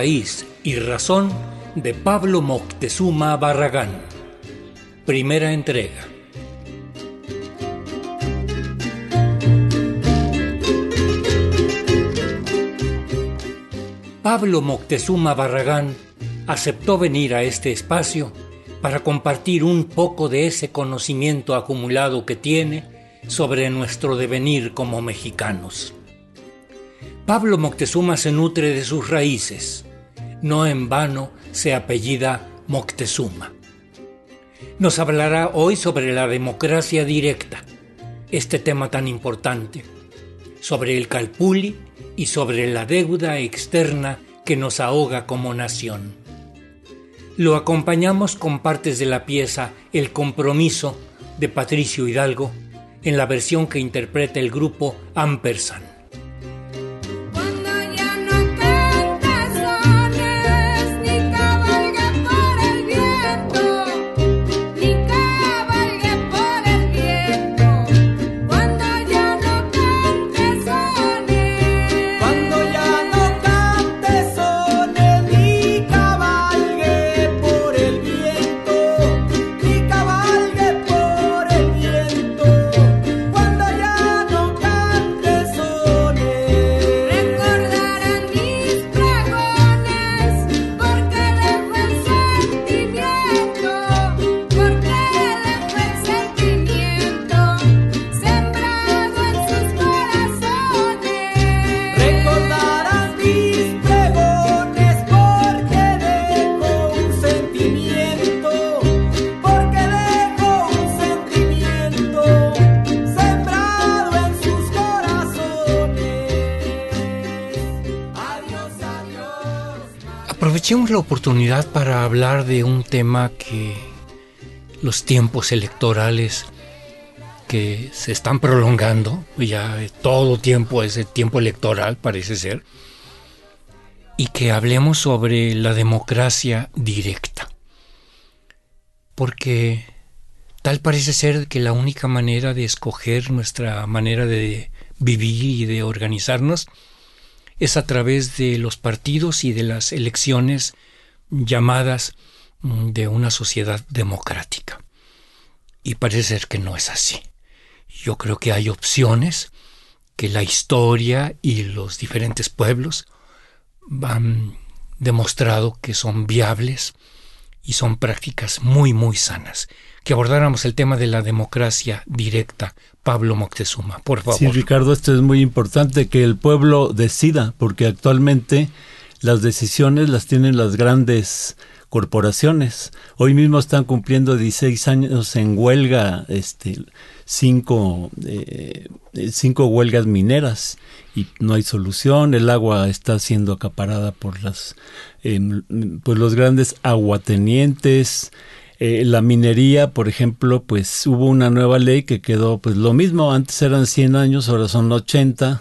raíz y razón de Pablo Moctezuma Barragán. Primera entrega. Pablo Moctezuma Barragán aceptó venir a este espacio para compartir un poco de ese conocimiento acumulado que tiene sobre nuestro devenir como mexicanos. Pablo Moctezuma se nutre de sus raíces, no en vano se apellida Moctezuma. Nos hablará hoy sobre la democracia directa, este tema tan importante, sobre el calpuli y sobre la deuda externa que nos ahoga como nación. Lo acompañamos con partes de la pieza El compromiso de Patricio Hidalgo en la versión que interpreta el grupo Ampersand. Oportunidad para hablar de un tema que los tiempos electorales que se están prolongando, ya todo tiempo es el tiempo electoral parece ser, y que hablemos sobre la democracia directa. Porque tal parece ser que la única manera de escoger nuestra manera de vivir y de organizarnos es a través de los partidos y de las elecciones llamadas mm, de una sociedad democrática. Y parece ser que no es así. Yo creo que hay opciones que la historia y los diferentes pueblos han demostrado que son viables y son prácticas muy, muy sanas. Que abordáramos el tema de la democracia directa Pablo Moctezuma, por favor. Sí, Ricardo, esto es muy importante, que el pueblo decida, porque actualmente las decisiones las tienen las grandes corporaciones. Hoy mismo están cumpliendo 16 años en huelga, este, cinco, eh, cinco huelgas mineras y no hay solución. El agua está siendo acaparada por las, eh, los grandes aguatenientes. Eh, la minería, por ejemplo, pues hubo una nueva ley que quedó pues lo mismo, antes eran 100 años, ahora son 80.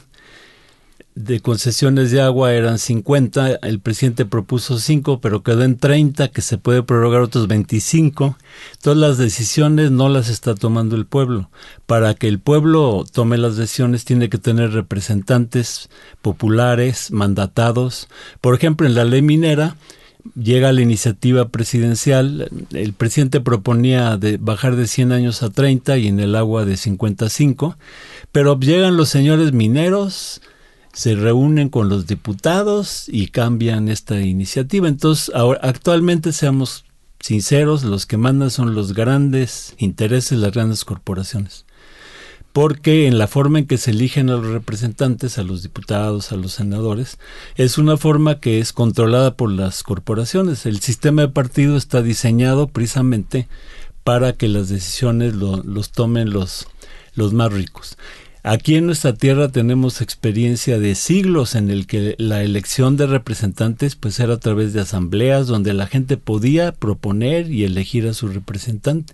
De concesiones de agua eran 50, el presidente propuso 5, pero quedó en 30, que se puede prorrogar otros 25. Todas las decisiones no las está tomando el pueblo. Para que el pueblo tome las decisiones tiene que tener representantes populares, mandatados. Por ejemplo, en la ley minera, llega la iniciativa presidencial, el presidente proponía de bajar de 100 años a 30 y en el agua de 55, pero llegan los señores mineros, se reúnen con los diputados y cambian esta iniciativa. Entonces, ahora, actualmente seamos sinceros, los que mandan son los grandes intereses, las grandes corporaciones porque en la forma en que se eligen a los representantes, a los diputados, a los senadores, es una forma que es controlada por las corporaciones. El sistema de partido está diseñado precisamente para que las decisiones los tomen los, los más ricos. Aquí en nuestra tierra tenemos experiencia de siglos en el que la elección de representantes pues era a través de asambleas donde la gente podía proponer y elegir a su representante.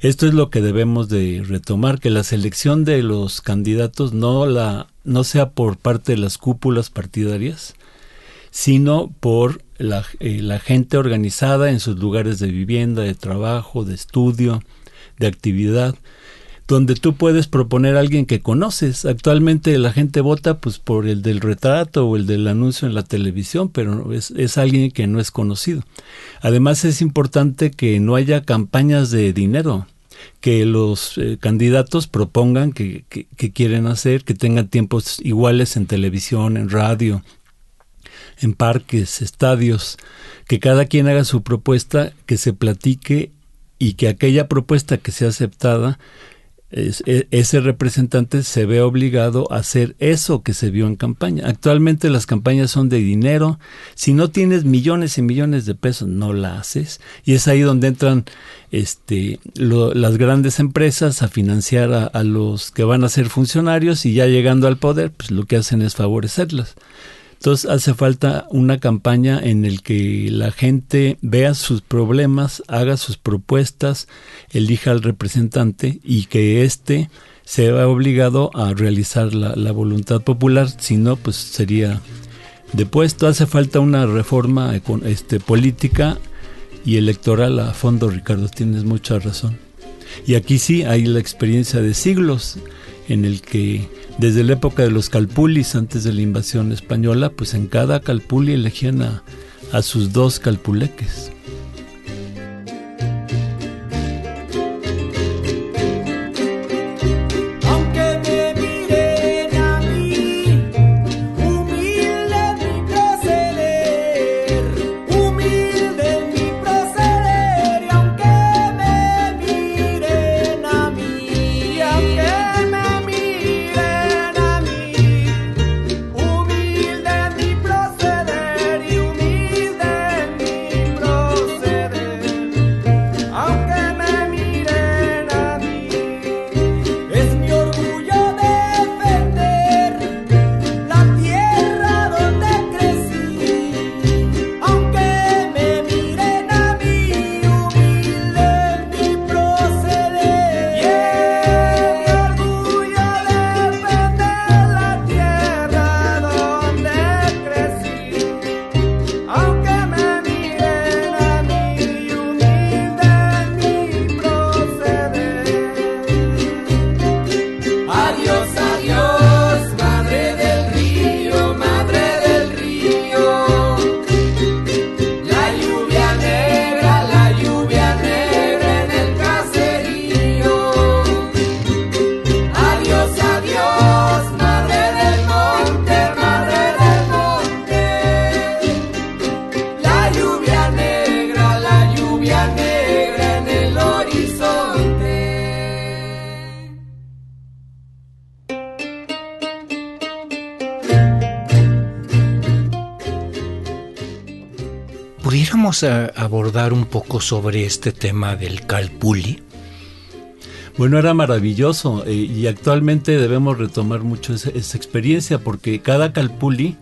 Esto es lo que debemos de retomar, que la selección de los candidatos no la no sea por parte de las cúpulas partidarias, sino por la, eh, la gente organizada en sus lugares de vivienda, de trabajo, de estudio, de actividad donde tú puedes proponer a alguien que conoces. Actualmente la gente vota pues por el del retrato o el del anuncio en la televisión, pero es, es alguien que no es conocido. Además es importante que no haya campañas de dinero que los eh, candidatos propongan que, que, quieren hacer, que tengan tiempos iguales en televisión, en radio, en parques, estadios, que cada quien haga su propuesta, que se platique y que aquella propuesta que sea aceptada e, ese representante se ve obligado a hacer eso que se vio en campaña. Actualmente las campañas son de dinero. Si no tienes millones y millones de pesos, no la haces. Y es ahí donde entran este, las grandes empresas a financiar a, a los que van a ser funcionarios y ya llegando al poder, pues lo que hacen es favorecerlas. Entonces hace falta una campaña en el que la gente vea sus problemas, haga sus propuestas, elija al representante y que éste se vea obligado a realizar la, voluntad popular, si no, pues sería depuesto. Hace falta una reforma este, política y electoral a fondo, Ricardo, tienes mucha razón. Y aquí sí hay la experiencia de siglos en el que desde la época de los calpulis, antes de la invasión española, pues en cada calpuli elegían a, a sus dos calpuleques. A abordar un poco sobre este tema del calpuli? Bueno, era maravilloso eh, y actualmente debemos retomar mucho esa, experiencia porque cada calpuli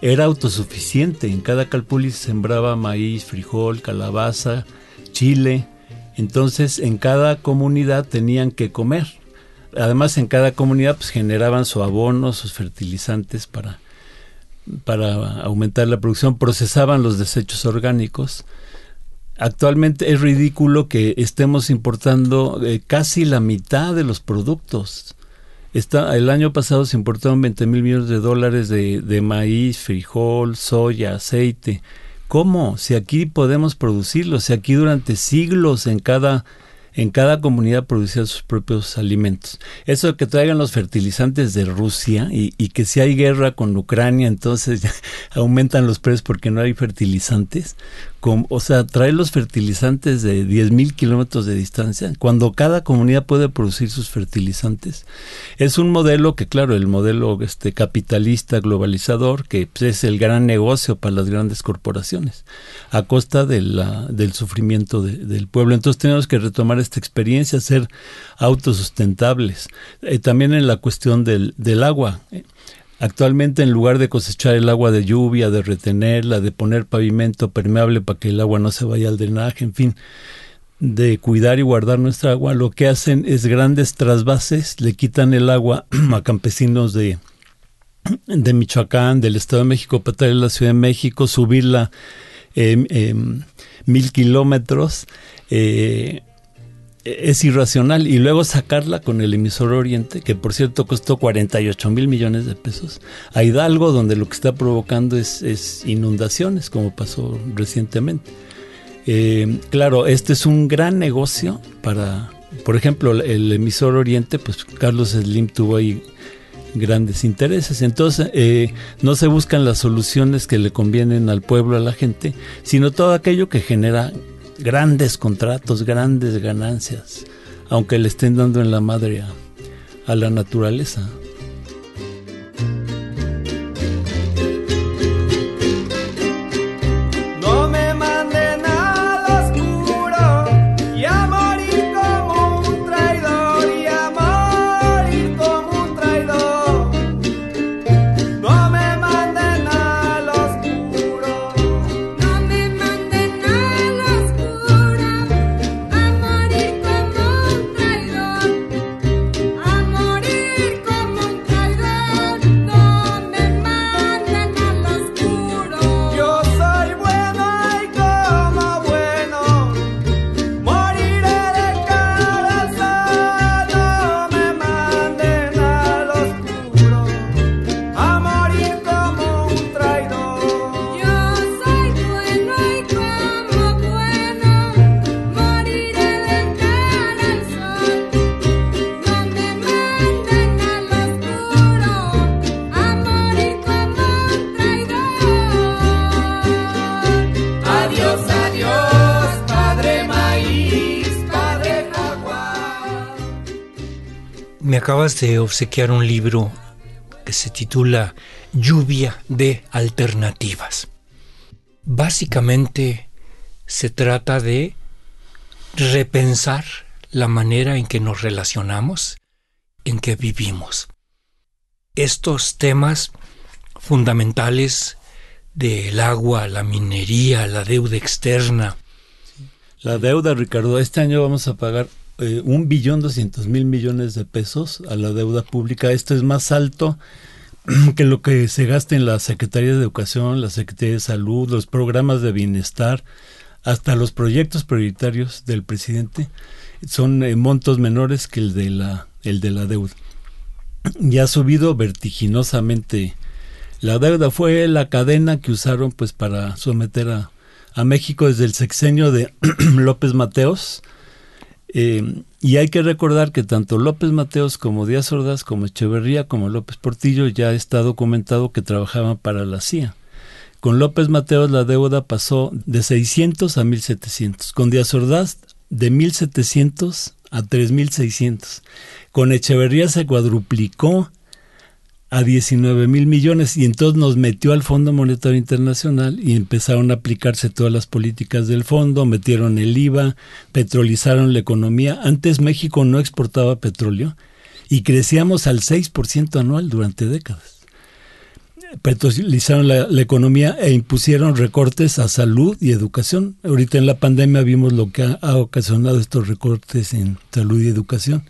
era autosuficiente. En cada calpuli se sembraba maíz, frijol, calabaza, chile. Entonces en cada comunidad tenían que comer. Además en cada comunidad pues, generaban su abono, sus fertilizantes para, para aumentar la producción, procesaban los desechos orgánicos. Actualmente es ridículo que estemos importando eh, casi la mitad de los productos. Está, el año pasado se importaron 20 mil millones de dólares de, de maíz, frijol, soya, aceite. ¿Cómo? Si aquí podemos producirlo, si aquí durante siglos en cada en cada comunidad producía sus propios alimentos. Eso de que traigan los fertilizantes de Rusia y, que si hay guerra con Ucrania, entonces aumentan los precios porque no hay fertilizantes, o sea, trae los fertilizantes de 10.000 kilómetros de distancia, cuando cada comunidad puede producir sus fertilizantes. Es un modelo que, claro, el modelo este, capitalista globalizador, que pues, es el gran negocio para las grandes corporaciones, a costa del sufrimiento del pueblo. Entonces tenemos que retomar esta experiencia, ser autosustentables. Eh, también en la cuestión del, del agua. Actualmente en lugar de cosechar el agua de lluvia, de retenerla, de poner pavimento permeable para que el agua no se vaya al drenaje, en fin, de cuidar y guardar nuestra agua, lo que hacen es grandes trasvases, le quitan el agua a campesinos de, de Michoacán, del Estado de México, para traer la Ciudad de México, subirla eh, mil kilómetros. Eh, es irracional y luego sacarla con el emisor Oriente, que por cierto costó 48 mil millones de pesos, a Hidalgo, donde lo que está provocando es, inundaciones, como pasó recientemente. Eh, claro, este es un gran negocio para, por ejemplo, el emisor Oriente, pues Carlos Slim tuvo ahí grandes intereses. Entonces, eh, no se buscan las soluciones que le convienen al pueblo, a la gente, sino todo aquello que genera grandes contratos, grandes ganancias, aunque le estén dando en la madre a la naturaleza. Acabas de obsequiar un libro que se titula Lluvia de Alternativas. Básicamente se trata de repensar la manera en que nos relacionamos, en que vivimos. Estos temas fundamentales del agua, la minería, la deuda externa. La deuda, Ricardo, este año vamos a pagar eh, un billón doscientos mil millones de pesos a la deuda pública. Esto es más alto que lo que se gasta en la Secretaría de Educación, la Secretaría de Salud, los programas de bienestar, hasta los proyectos prioritarios del presidente son eh, montos menores que el de la el de la deuda. Y ha subido vertiginosamente la deuda fue la cadena que usaron pues para someter a, a México desde el sexenio de López Mateos eh, y hay que recordar que tanto López Mateos como Díaz Ordaz, como Echeverría, como López Portillo, ya está documentado que trabajaban para la CIA. Con López Mateos la deuda pasó de 600 a 1700. Con Díaz Ordaz de 1700 a 3600. Con Echeverría se cuadruplicó a 19 mil millones y entonces nos metió al Fondo Monetario Internacional y empezaron a aplicarse todas las políticas del fondo, metieron el IVA, petrolizaron la economía. Antes México no exportaba petróleo y crecíamos al 6% anual durante décadas petrolizaron la, economía e impusieron recortes a salud y educación. Ahorita en la pandemia vimos lo que ha, ocasionado estos recortes en salud y educación.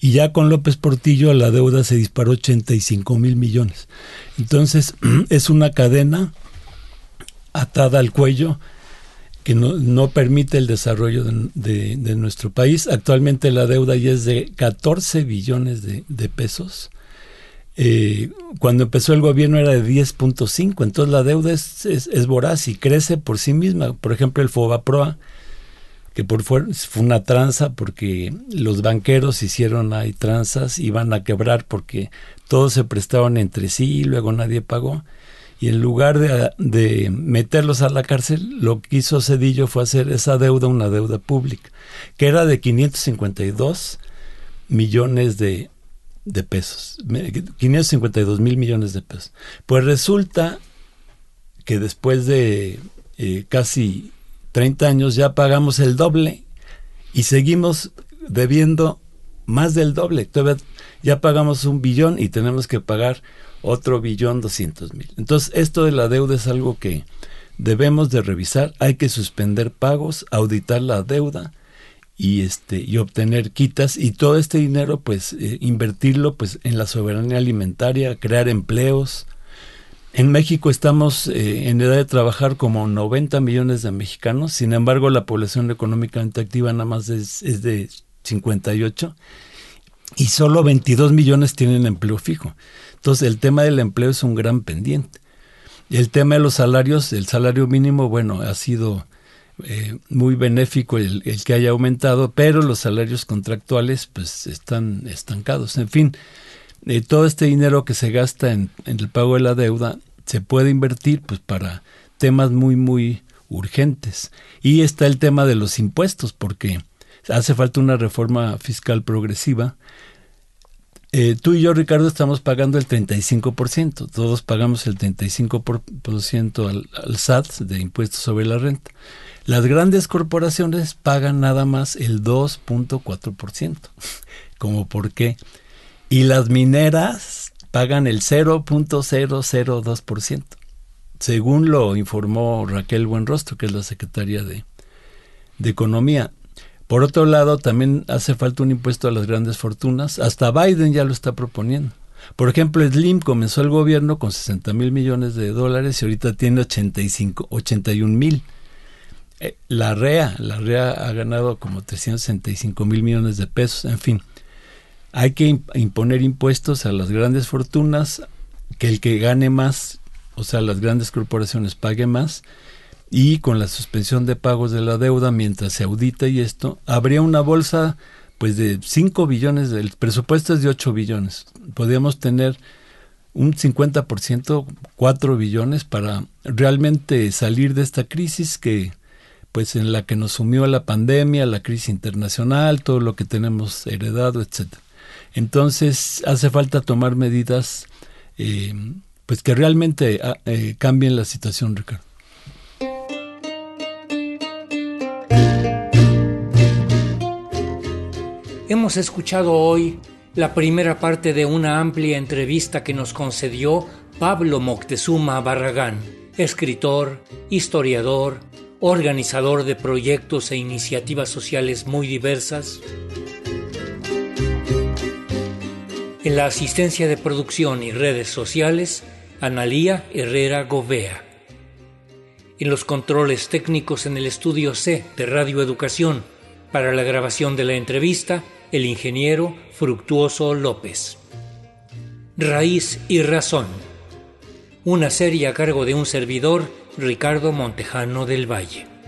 Y ya con López Portillo la deuda se disparó 85 mil millones. Entonces es una cadena atada al cuello que no, permite el desarrollo de, nuestro país. Actualmente la deuda ya es de 14 billones de pesos cuando empezó el gobierno era de 10.5, entonces la deuda es, es, voraz y crece por sí misma. Por ejemplo, el Fobaproa, que por fue, fue una tranza porque los banqueros hicieron ahí tranzas, iban a quebrar porque todos se prestaban entre sí y luego nadie pagó. Y en lugar de, de meterlos a la cárcel, lo que hizo Cedillo fue hacer esa deuda una deuda pública, que era de 552 millones de, de pesos, 552 mil millones de pesos. Pues resulta que después de eh, casi 30 años ya pagamos el doble y seguimos debiendo más del doble. Todavía ya pagamos un billón y tenemos que pagar otro billón doscientos mil. Entonces esto de la deuda es algo que debemos de revisar. Hay que suspender pagos, auditar la deuda y este y obtener quitas y todo este dinero pues eh, invertirlo pues en la soberanía alimentaria crear empleos en México estamos eh, en edad de trabajar como 90 millones de mexicanos sin embargo la población económicamente activa nada más es, es de 58 y solo 22 millones tienen empleo fijo. Entonces el tema del empleo es un gran pendiente. El tema de los salarios, el salario mínimo, bueno, ha sido eh, muy benéfico el, que haya aumentado, pero los salarios contractuales pues están estancados. En fin, eh, todo este dinero que se gasta en, el pago de la deuda se puede invertir pues para temas muy, muy urgentes. Y está el tema de los impuestos, porque hace falta una reforma fiscal progresiva. Eh, tú y yo, Ricardo, estamos pagando el 35%. Todos pagamos el 35% al, al SAT de impuestos sobre la renta. Las grandes corporaciones pagan nada más el 2.4%. ¿Cómo por qué? Y las mineras pagan el 0.002%. Según lo informó Raquel Buenrostro, que es la secretaria de, de Economía. Por otro lado, también hace falta un impuesto a las grandes fortunas. Hasta Biden ya lo está proponiendo. Por ejemplo, Slim comenzó el gobierno con 60 mil millones de dólares y ahorita tiene 85, 81 mil. Eh, la REA, la REA ha ganado como 365 mil millones de pesos. En fin, hay que imponer impuestos a las grandes fortunas, que el que gane más, o sea, las grandes corporaciones pague más y con la suspensión de pagos de la deuda mientras se audita y esto, habría una bolsa pues de 5 billones, el presupuesto es de 8 billones. Podríamos tener un 50%, 4 billones para realmente salir de esta crisis que pues en la que nos sumió la pandemia, la crisis internacional, todo lo que tenemos heredado, etcétera. Entonces hace falta tomar medidas eh, pues que realmente ah, eh, cambien la situación, Ricardo. Hemos escuchado hoy la primera parte de una amplia entrevista que nos concedió Pablo Moctezuma Barragán, escritor, historiador, organizador de proyectos e iniciativas sociales muy diversas. En la asistencia de producción y redes sociales, Analía Herrera Govea. En los controles técnicos en el estudio C de Radio Educación, para la grabación de la entrevista, el ingeniero Fructuoso López. Raíz y Razón. Una serie a cargo de un servidor, Ricardo Montejano del Valle.